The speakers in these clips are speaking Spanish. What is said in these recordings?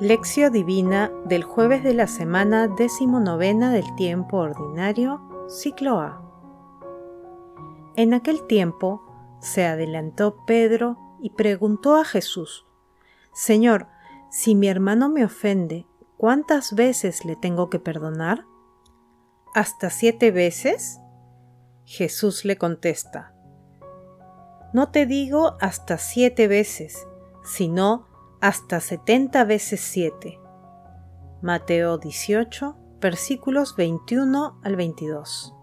Lección Divina del jueves de la semana decimonovena del tiempo ordinario, ciclo A. En aquel tiempo se adelantó Pedro y preguntó a Jesús, Señor, si mi hermano me ofende, ¿cuántas veces le tengo que perdonar? ¿Hasta siete veces? Jesús le contesta, No te digo hasta siete veces, sino hasta setenta veces siete. Mateo 18, versículos 21 al 22.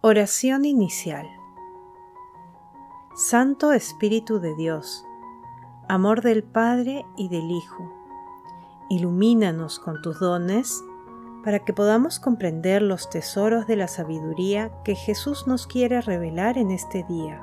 Oración inicial. Santo Espíritu de Dios, amor del Padre y del Hijo, ilumínanos con tus dones para que podamos comprender los tesoros de la sabiduría que Jesús nos quiere revelar en este día.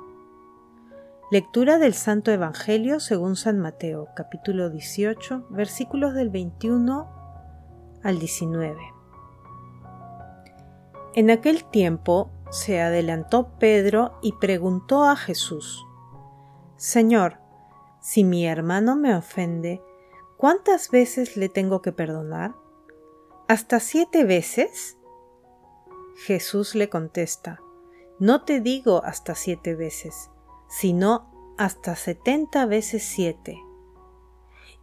Lectura del Santo Evangelio según San Mateo, capítulo 18, versículos del 21 al 19. En aquel tiempo se adelantó Pedro y preguntó a Jesús, Señor, si mi hermano me ofende, ¿cuántas veces le tengo que perdonar? ¿Hasta siete veces? Jesús le contesta, no te digo hasta siete veces, sino hasta setenta veces siete.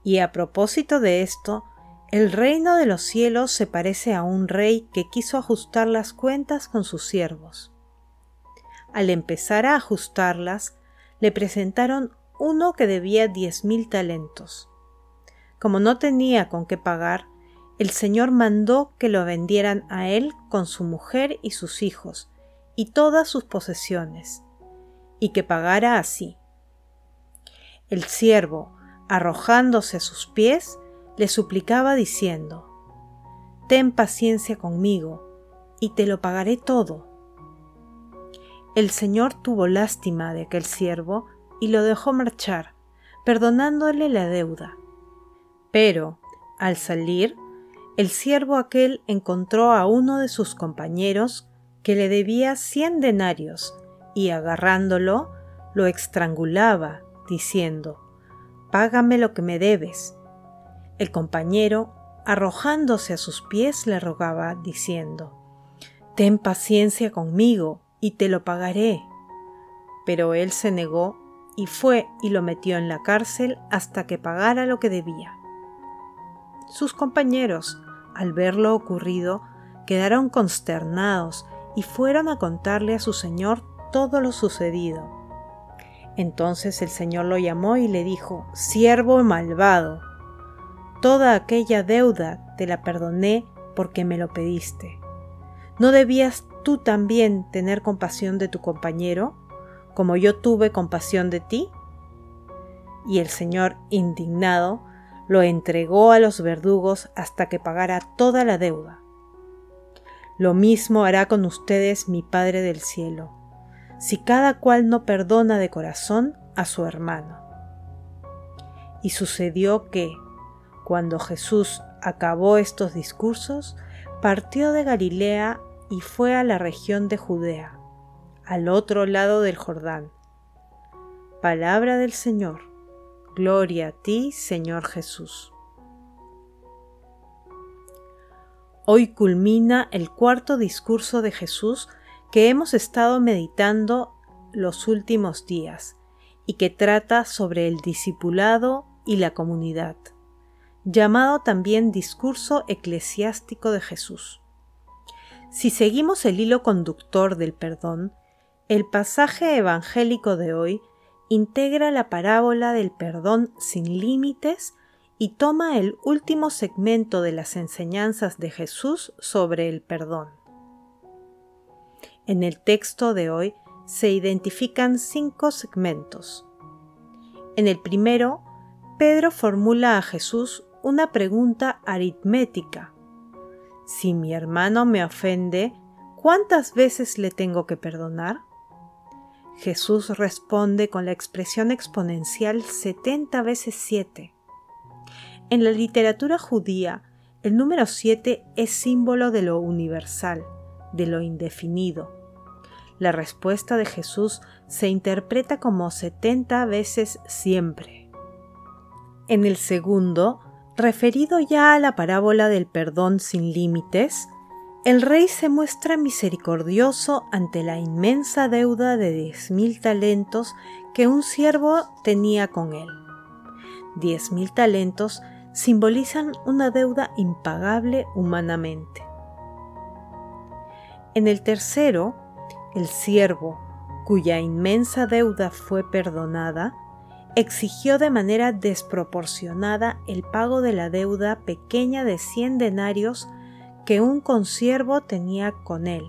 Y a propósito de esto, el reino de los cielos se parece a un rey que quiso ajustar las cuentas con sus siervos. Al empezar a ajustarlas, le presentaron uno que debía diez mil talentos. Como no tenía con qué pagar, el Señor mandó que lo vendieran a él con su mujer y sus hijos, y todas sus posesiones, y que pagara así. El siervo, arrojándose a sus pies, le suplicaba diciendo, Ten paciencia conmigo, y te lo pagaré todo. El Señor tuvo lástima de aquel siervo y lo dejó marchar, perdonándole la deuda. Pero, al salir, el siervo aquel encontró a uno de sus compañeros que le debía cien denarios, y agarrándolo, lo estrangulaba, diciendo, Págame lo que me debes. El compañero, arrojándose a sus pies, le rogaba, diciendo, Ten paciencia conmigo, y te lo pagaré. Pero él se negó y fue y lo metió en la cárcel hasta que pagara lo que debía. Sus compañeros, al ver lo ocurrido, quedaron consternados y fueron a contarle a su señor todo lo sucedido. Entonces el señor lo llamó y le dijo, Siervo malvado, toda aquella deuda te la perdoné porque me lo pediste. ¿No debías tú también tener compasión de tu compañero, como yo tuve compasión de ti? Y el señor, indignado, lo entregó a los verdugos hasta que pagara toda la deuda. Lo mismo hará con ustedes mi Padre del cielo, si cada cual no perdona de corazón a su hermano. Y sucedió que, cuando Jesús acabó estos discursos, partió de Galilea y fue a la región de Judea, al otro lado del Jordán. Palabra del Señor. Gloria a ti, Señor Jesús. Hoy culmina el cuarto discurso de Jesús que hemos estado meditando los últimos días y que trata sobre el discipulado y la comunidad, llamado también discurso eclesiástico de Jesús. Si seguimos el hilo conductor del perdón, el pasaje evangélico de hoy integra la parábola del perdón sin límites y toma el último segmento de las enseñanzas de Jesús sobre el perdón. En el texto de hoy se identifican cinco segmentos. En el primero, Pedro formula a Jesús una pregunta aritmética. si mi hermano me ofende, ¿cuántas veces le tengo que perdonar? Jesús responde con la expresión exponencial 70 veces 7. En la literatura judía, el número 7 es símbolo de lo universal, de lo indefinido. La respuesta de Jesús se interpreta como 70 veces siempre. En el segundo, referido ya a la parábola del perdón sin límites, el rey se muestra misericordioso ante la inmensa deuda de diez mil talentos que un siervo tenía con él. Diez mil talentos simbolizan una deuda impagable humanamente. En el tercero, el siervo, cuya inmensa deuda fue perdonada, exigió de manera desproporcionada el pago de la deuda pequeña de cien denarios que un consiervo tenía con él,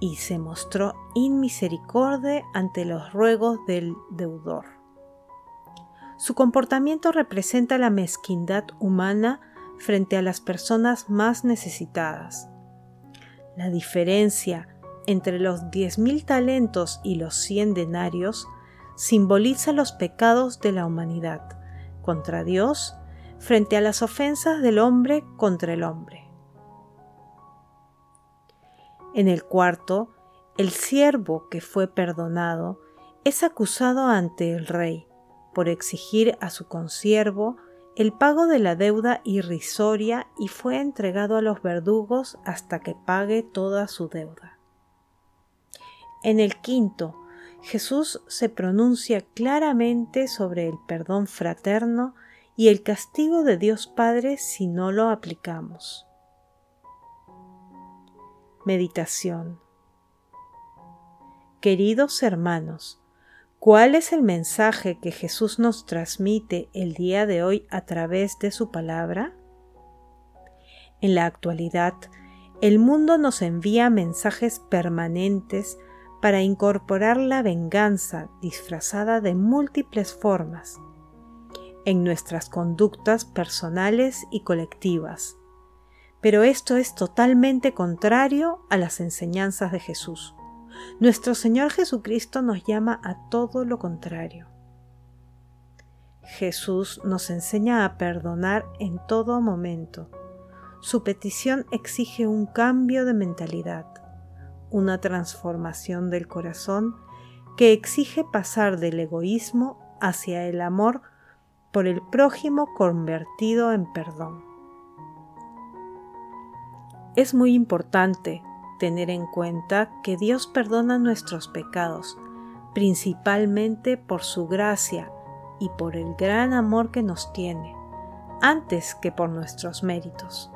y se mostró inmisericordia ante los ruegos del deudor. Su comportamiento representa la mezquindad humana frente a las personas más necesitadas. La diferencia entre los diez mil talentos y los cien denarios simboliza los pecados de la humanidad contra Dios frente a las ofensas del hombre contra el hombre. En el cuarto, el siervo que fue perdonado es acusado ante el rey por exigir a su consiervo el pago de la deuda irrisoria y fue entregado a los verdugos hasta que pague toda su deuda. En el quinto, Jesús se pronuncia claramente sobre el perdón fraterno y el castigo de Dios Padre si no lo aplicamos. Meditación Queridos hermanos, ¿cuál es el mensaje que Jesús nos transmite el día de hoy a través de su palabra? En la actualidad, el mundo nos envía mensajes permanentes para incorporar la venganza disfrazada de múltiples formas en nuestras conductas personales y colectivas pero esto es totalmente contrario a las enseñanzas de Jesús. Nuestro Señor Jesucristo nos llama a todo lo contrario. Jesús nos enseña a perdonar en todo momento. Su petición exige un cambio de mentalidad, una transformación del corazón que exige pasar del egoísmo hacia el amor por el prójimo convertido en perdón. Es muy importante tener en cuenta que Dios perdona nuestros pecados, principalmente por su gracia y por el gran amor que nos tiene, antes que por nuestros méritos.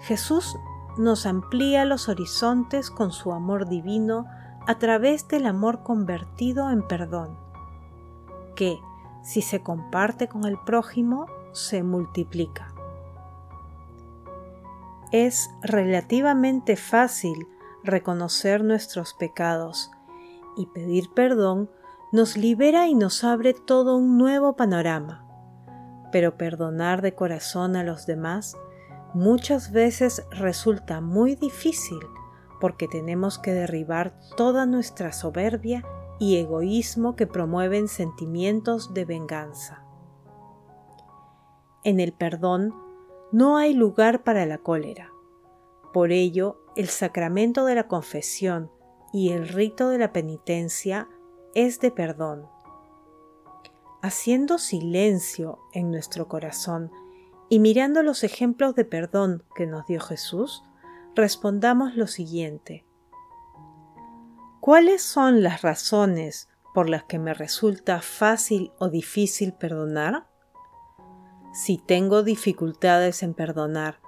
Jesús nos amplía los horizontes con su amor divino a través del amor convertido en perdón, que, si se comparte con el prójimo, se multiplica es relativamente fácil reconocer nuestros pecados y pedir perdón nos libera y nos abre todo un nuevo panorama. Pero perdonar de corazón a los demás muchas veces resulta muy difícil porque tenemos que derribar toda nuestra soberbia y egoísmo que promueven sentimientos de venganza. En el perdón no hay lugar para la cólera. Por ello, el sacramento de la confesión y el rito de la penitencia es de perdón. Haciendo silencio en nuestro corazón y mirando los ejemplos de perdón que nos dio Jesús, respondamos lo siguiente. ¿Cuáles son las razones por las que me resulta fácil o difícil perdonar? si tengo dificultades en perdonar,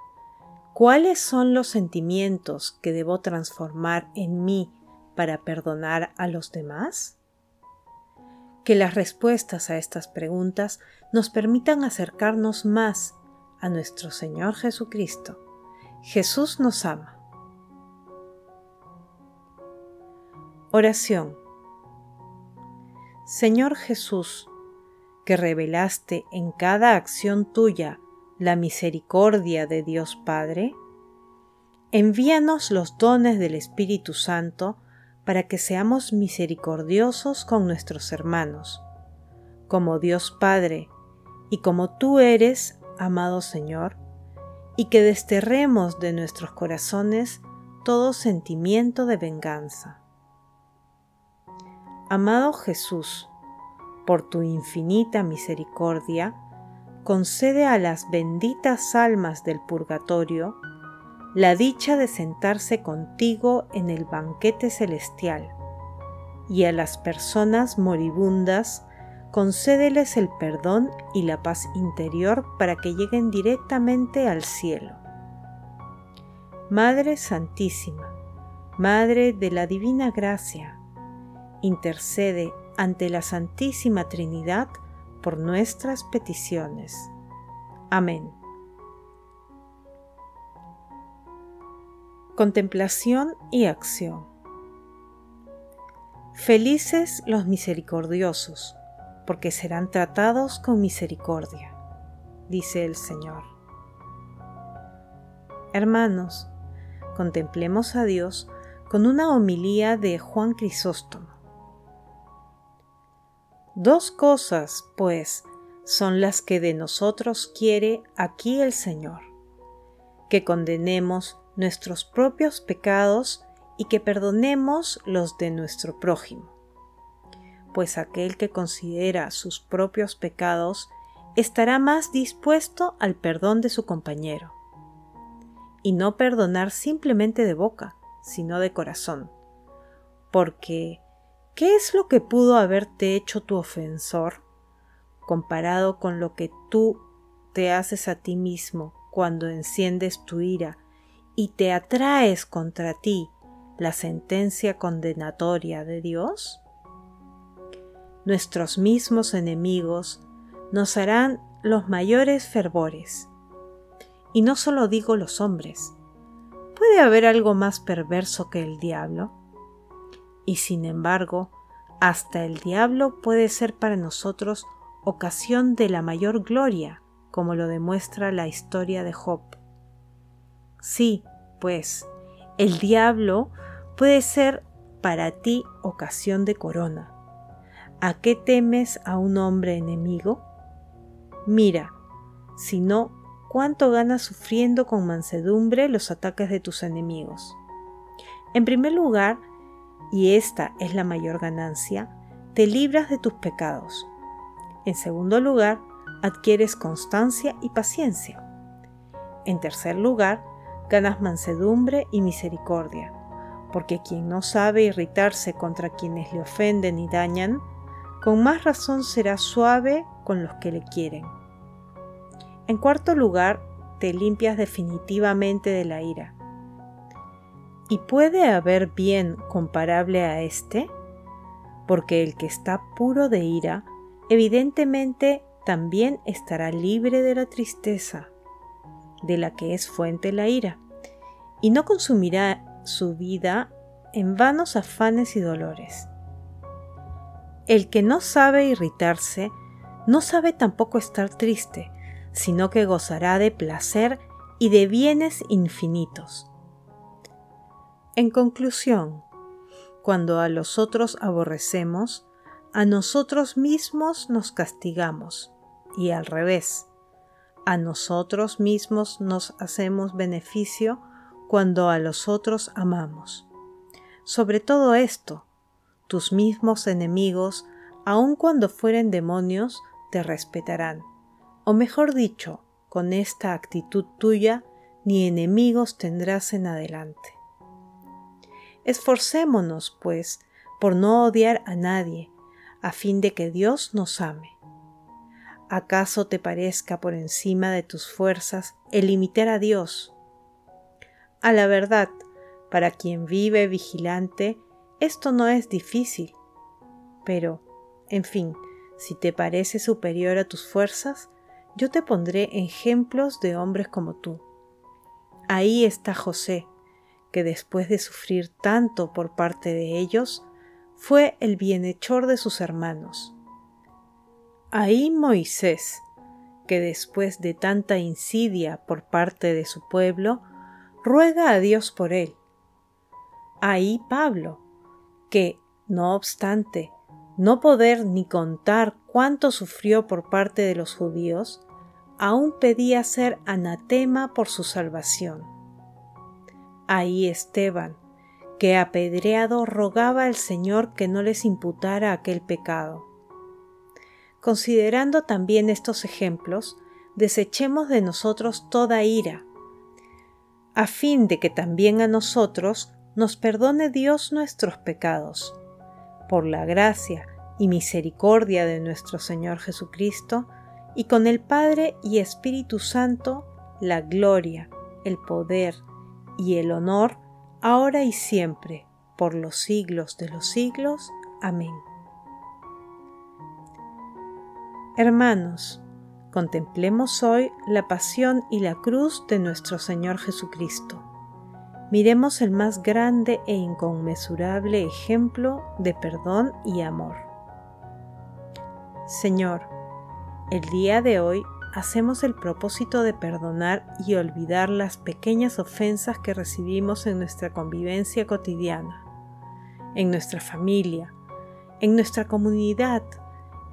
¿cuáles son los sentimientos que debo transformar en mí para perdonar a los demás? Que las respuestas a estas preguntas nos permitan acercarnos más a nuestro Señor Jesucristo. Jesús nos ama. Oración. Señor Jesús, que revelaste en cada acción tuya la misericordia de Dios Padre, envíanos los dones del Espíritu Santo para que seamos misericordiosos con nuestros hermanos, como Dios Padre, y como tú eres, amado Señor, y que desterremos de nuestros corazones todo sentimiento de venganza. Amado Jesús, por tu infinita misericordia, concede a las benditas almas del purgatorio la dicha de sentarse contigo en el banquete celestial, y a las personas moribundas concédeles el perdón y la paz interior para que lleguen directamente al cielo. Madre Santísima, Madre de la Divina Gracia, intercede ante la Santísima Trinidad por nuestras peticiones. Amén. Contemplación y acción. Felices los misericordiosos, porque serán tratados con misericordia, dice el Señor. Hermanos, contemplemos a Dios con una homilía de Juan Crisóstomo. Dos cosas, pues, son las que de nosotros quiere aquí el Señor, que condenemos nuestros propios pecados y que perdonemos los de nuestro prójimo. Pues aquel que considera sus propios pecados estará más dispuesto al perdón de su compañero. Y no perdonar simplemente de boca, sino de corazón. Porque, ¿qué es lo que pudo haberte hecho tu ofensor comparado con lo que tú te haces a ti mismo cuando enciendes tu ira y te atraes contra ti la sentencia condenatoria de Dios? Nuestros mismos enemigos nos harán los mayores fervores. Y no solo digo los hombres. ¿Puede haber algo más perverso que el diablo? Y sin embargo, hasta el diablo puede ser para nosotros ocasión de la mayor gloria, como lo demuestra la historia de Job. Sí, pues, el diablo puede ser para ti ocasión de corona. ¿A qué temes a un hombre enemigo? Mira, si no, cuánto ganas sufriendo con mansedumbre los ataques de tus enemigos. En primer lugar, y esta es la mayor ganancia, te libras de tus pecados. En segundo lugar, adquieres constancia y paciencia. En tercer lugar, ganas mansedumbre y misericordia, porque quien no sabe irritarse contra quienes le ofenden y dañan, con más razón será suave con los que le quieren. En cuarto lugar, te limpias definitivamente de la ira. ¿Y puede haber bien comparable a este? Porque el que está puro de ira, evidentemente también estará libre de la tristeza de la que es fuente la ira, y no consumirá su vida en vanos afanes y dolores. El que no sabe irritarse, no sabe tampoco estar triste, sino que gozará de placer y de bienes infinitos. En conclusión, cuando a los otros aborrecemos, a nosotros mismos nos castigamos, y al revés, a nosotros mismos nos hacemos beneficio cuando a los otros amamos. Sobre todo esto, tus mismos enemigos, aun cuando fueren demonios, te respetarán. O mejor dicho, con esta actitud tuya, ni enemigos tendrás en adelante. Esforcémonos, pues, por no odiar a nadie, a fin de que Dios nos ame. ¿Acaso te parezca por encima de tus fuerzas el imitar a Dios? A la verdad, para quien vive vigilante, esto no es difícil. Pero, en fin, si te parece superior a tus fuerzas, yo te pondré ejemplos de hombres como tú. Ahí está José, que después de sufrir tanto por parte de ellos, fue el bienhechor de sus hermanos Ahí Moisés, que después de tanta insidia por parte de su pueblo, ruega a Dios por él. Ahí Pablo, que, no obstante, no poder ni contar cuánto sufrió por parte de los judíos, aún pedía ser anatema por su salvación. Ahí Esteban, que apedreado rogaba al Señor que no les imputara aquel pecado. Considerando también estos ejemplos, desechemos de nosotros toda ira, a fin de que también a nosotros nos perdone Dios nuestros pecados. Por la gracia y misericordia de nuestro Señor Jesucristo, y con el Padre y Espíritu Santo, la gloria, el poder y el honor, ahora y siempre, por los siglos de los siglos. Amén. Hermanos, contemplemos hoy la pasión y la cruz de nuestro Señor Jesucristo. Miremos el más grande e inconmensurable ejemplo de perdón y amor. Señor, el día de hoy hacemos el propósito de perdonar y olvidar las pequeñas ofensas que recibimos en nuestra convivencia cotidiana, en nuestra familia, en nuestra comunidad,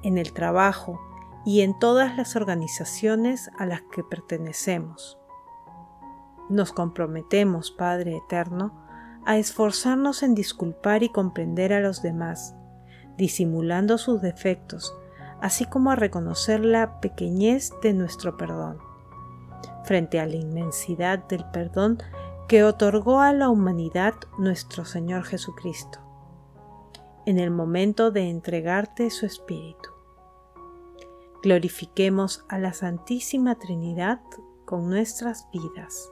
en el trabajo y en todas las organizaciones a las que pertenecemos. Nos comprometemos, Padre Eterno, a esforzarnos en disculpar y comprender a los demás, disimulando sus defectos, así como a reconocer la pequeñez de nuestro perdón, frente a la inmensidad del perdón que otorgó a la humanidad nuestro Señor Jesucristo, en el momento de entregarte su Espíritu. Glorifiquemos a la Santísima Trinidad con nuestras vidas.